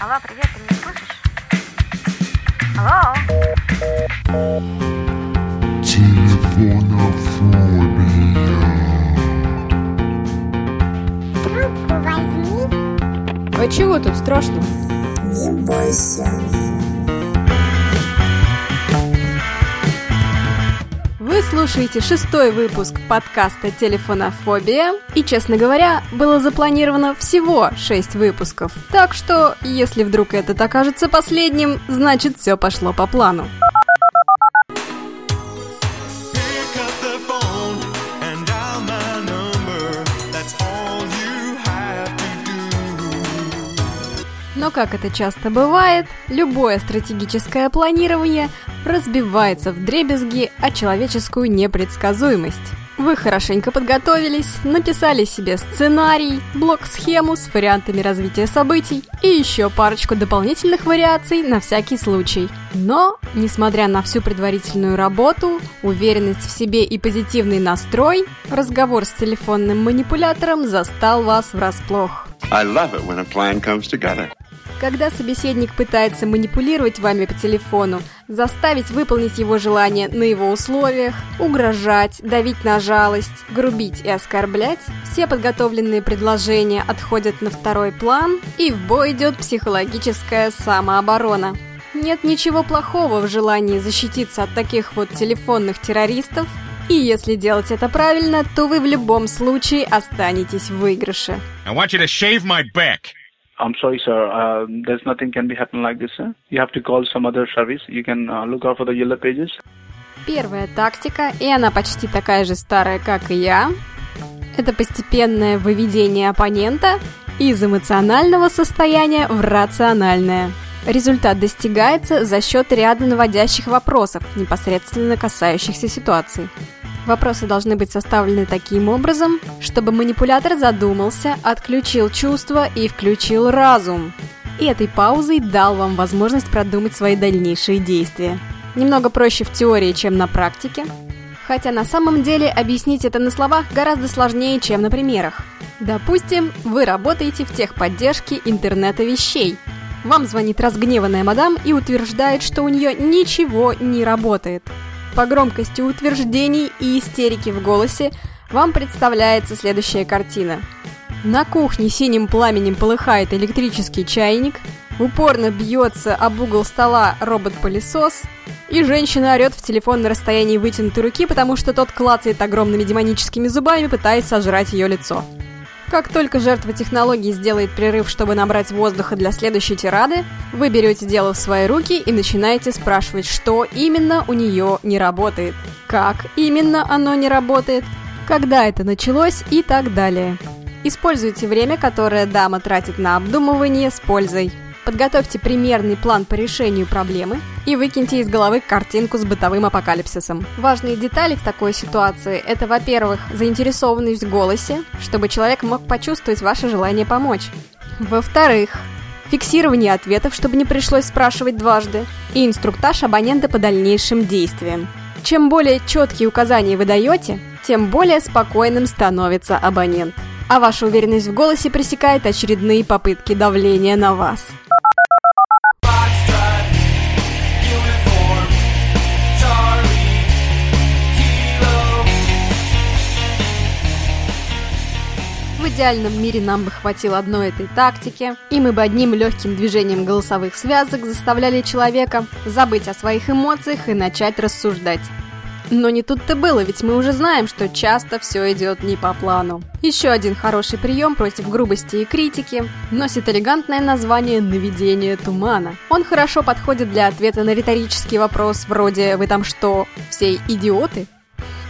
Алло, привет, ты меня слышишь? Алло? Трубку возьми. А чего тут страшно? Не бойся. Слушаете шестой выпуск подкаста «Телефонофобия». И, честно говоря, было запланировано всего шесть выпусков. Так что, если вдруг этот окажется последним, значит все пошло по плану. Но, как это часто бывает, любое стратегическое планирование разбивается в дребезги о человеческую непредсказуемость. Вы хорошенько подготовились, написали себе сценарий, блок-схему с вариантами развития событий и еще парочку дополнительных вариаций на всякий случай. Но, несмотря на всю предварительную работу, уверенность в себе и позитивный настрой, разговор с телефонным манипулятором застал вас врасплох. I love it when a plan comes together. Когда собеседник пытается манипулировать вами по телефону, заставить выполнить его желание на его условиях, угрожать, давить на жалость, грубить и оскорблять, все подготовленные предложения отходят на второй план, и в бой идет психологическая самооборона. Нет ничего плохого в желании защититься от таких вот телефонных террористов, и если делать это правильно, то вы в любом случае останетесь в выигрыше. I want you to shave my back. I'm sorry, sir. Uh, there's nothing can be happen like this, sir. You have to call some other service. You can uh, look out for the yellow pages. Первая тактика, и она почти такая же старая, как и я, это постепенное выведение оппонента из эмоционального состояния в рациональное. Результат достигается за счет ряда наводящих вопросов, непосредственно касающихся ситуации. Вопросы должны быть составлены таким образом, чтобы манипулятор задумался, отключил чувства и включил разум. И этой паузой дал вам возможность продумать свои дальнейшие действия. Немного проще в теории, чем на практике. Хотя на самом деле объяснить это на словах гораздо сложнее, чем на примерах. Допустим, вы работаете в техподдержке интернета вещей. Вам звонит разгневанная мадам и утверждает, что у нее ничего не работает. По громкости утверждений и истерики в голосе вам представляется следующая картина. На кухне синим пламенем полыхает электрический чайник, упорно бьется об угол стола робот-пылесос, и женщина орет в телефон на расстоянии вытянутой руки, потому что тот клацает огромными демоническими зубами, пытаясь сожрать ее лицо. Как только жертва технологии сделает прерыв, чтобы набрать воздуха для следующей тирады, вы берете дело в свои руки и начинаете спрашивать, что именно у нее не работает, как именно оно не работает, когда это началось и так далее. Используйте время, которое дама тратит на обдумывание с пользой. Подготовьте примерный план по решению проблемы и выкиньте из головы картинку с бытовым апокалипсисом. Важные детали в такой ситуации – это, во-первых, заинтересованность в голосе, чтобы человек мог почувствовать ваше желание помочь. Во-вторых, фиксирование ответов, чтобы не пришлось спрашивать дважды, и инструктаж абонента по дальнейшим действиям. Чем более четкие указания вы даете, тем более спокойным становится абонент. А ваша уверенность в голосе пресекает очередные попытки давления на вас. В идеальном мире нам бы хватило одной этой тактики, и мы бы одним легким движением голосовых связок заставляли человека забыть о своих эмоциях и начать рассуждать. Но не тут-то было, ведь мы уже знаем, что часто все идет не по плану. Еще один хороший прием против грубости и критики носит элегантное название «наведение тумана». Он хорошо подходит для ответа на риторический вопрос вроде «Вы там что, все идиоты?»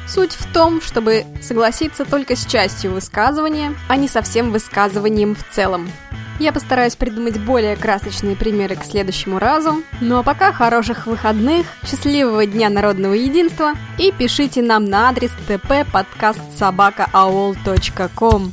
Суть в том, чтобы согласиться только с частью высказывания, а не со всем высказыванием в целом. Я постараюсь придумать более красочные примеры к следующему разу. Ну а пока хороших выходных, счастливого дня народного единства и пишите нам на адрес tppodcastsobaka.aol.com.